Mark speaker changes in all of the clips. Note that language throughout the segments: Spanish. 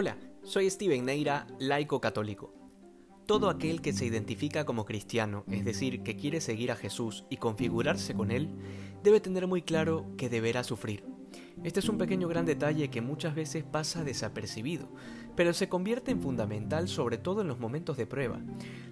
Speaker 1: Hola, soy Steven Neira, laico católico. Todo aquel que se identifica como cristiano, es decir, que quiere seguir a Jesús y configurarse con Él, debe tener muy claro que deberá sufrir. Este es un pequeño gran detalle que muchas veces pasa desapercibido, pero se convierte en fundamental sobre todo en los momentos de prueba.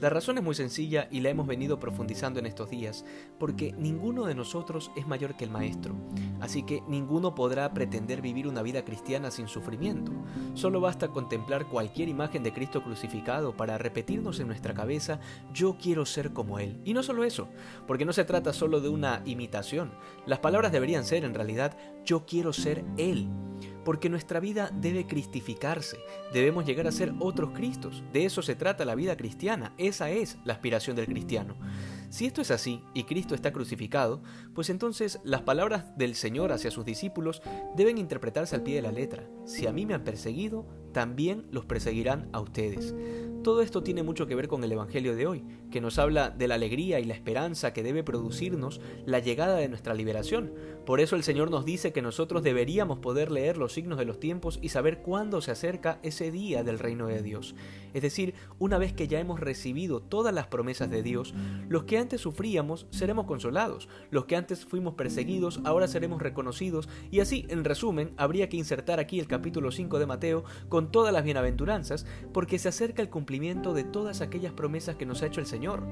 Speaker 1: La razón es muy sencilla y la hemos venido profundizando en estos días, porque ninguno de nosotros es mayor que el Maestro, así que ninguno podrá pretender vivir una vida cristiana sin sufrimiento. Solo basta contemplar cualquier imagen de Cristo crucificado para repetirnos en nuestra cabeza, yo quiero ser como Él. Y no solo eso, porque no se trata solo de una imitación, las palabras deberían ser en realidad, yo quiero ser Él porque nuestra vida debe cristificarse, debemos llegar a ser otros Cristos. De eso se trata la vida cristiana, esa es la aspiración del cristiano. Si esto es así y Cristo está crucificado, pues entonces las palabras del Señor hacia sus discípulos deben interpretarse al pie de la letra. Si a mí me han perseguido, también los perseguirán a ustedes. Todo esto tiene mucho que ver con el Evangelio de hoy, que nos habla de la alegría y la esperanza que debe producirnos la llegada de nuestra liberación. Por eso el Señor nos dice que nosotros deberíamos poder leer los signos de los tiempos y saber cuándo se acerca ese día del reino de Dios. Es decir, una vez que ya hemos recibido todas las promesas de Dios, los que antes sufríamos seremos consolados, los que antes fuimos perseguidos ahora seremos reconocidos y así, en resumen, habría que insertar aquí el capítulo 5 de Mateo con todas las bienaventuranzas porque se acerca el cumplimiento de todas aquellas promesas que nos ha hecho el Señor.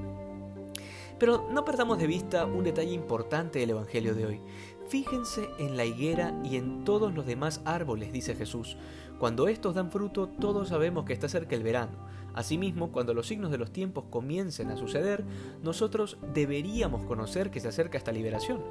Speaker 1: Pero no perdamos de vista un detalle importante del Evangelio de hoy. Fíjense en la higuera y en todos los demás árboles, dice Jesús. Cuando estos dan fruto, todos sabemos que está cerca el verano. Asimismo, cuando los signos de los tiempos comiencen a suceder, nosotros deberíamos conocer que se acerca esta liberación.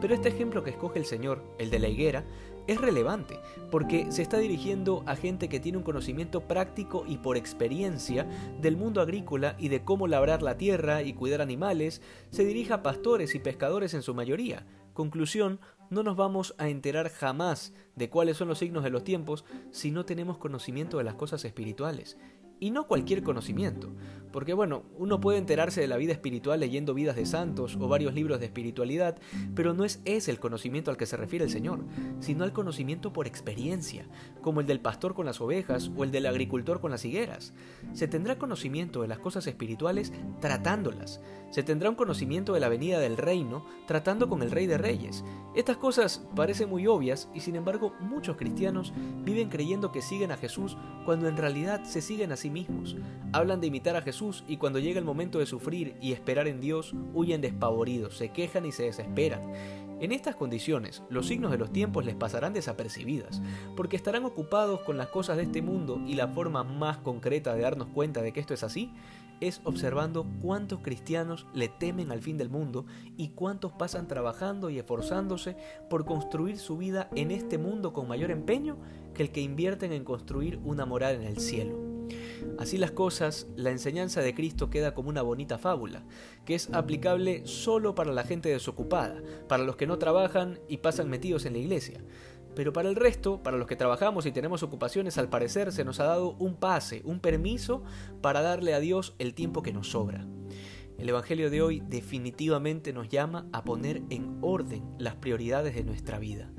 Speaker 1: Pero este ejemplo que escoge el Señor, el de la higuera, es relevante, porque se está dirigiendo a gente que tiene un conocimiento práctico y por experiencia del mundo agrícola y de cómo labrar la tierra y cuidar animales, se dirige a pastores y pescadores en su mayoría. Conclusión, no nos vamos a enterar jamás de cuáles son los signos de los tiempos si no tenemos conocimiento de las cosas espirituales. Y no cualquier conocimiento, porque bueno, uno puede enterarse de la vida espiritual leyendo vidas de santos o varios libros de espiritualidad, pero no es ese el conocimiento al que se refiere el Señor, sino al conocimiento por experiencia, como el del pastor con las ovejas o el del agricultor con las higueras. Se tendrá conocimiento de las cosas espirituales tratándolas. Se tendrá un conocimiento de la venida del reino tratando con el Rey de Reyes. Estas cosas parecen muy obvias y sin embargo muchos cristianos viven creyendo que siguen a Jesús cuando en realidad se siguen a sí mismos. Hablan de imitar a Jesús y cuando llega el momento de sufrir y esperar en Dios, huyen despavoridos, se quejan y se desesperan. En estas condiciones, los signos de los tiempos les pasarán desapercibidas, porque estarán ocupados con las cosas de este mundo y la forma más concreta de darnos cuenta de que esto es así es observando cuántos cristianos le temen al fin del mundo y cuántos pasan trabajando y esforzándose por construir su vida en este mundo con mayor empeño que el que invierten en construir una moral en el cielo. Así las cosas, la enseñanza de Cristo queda como una bonita fábula, que es aplicable solo para la gente desocupada, para los que no trabajan y pasan metidos en la iglesia. Pero para el resto, para los que trabajamos y tenemos ocupaciones, al parecer se nos ha dado un pase, un permiso para darle a Dios el tiempo que nos sobra. El Evangelio de hoy definitivamente nos llama a poner en orden las prioridades de nuestra vida.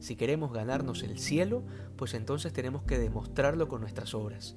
Speaker 1: Si queremos ganarnos el cielo, pues entonces tenemos que demostrarlo con nuestras obras.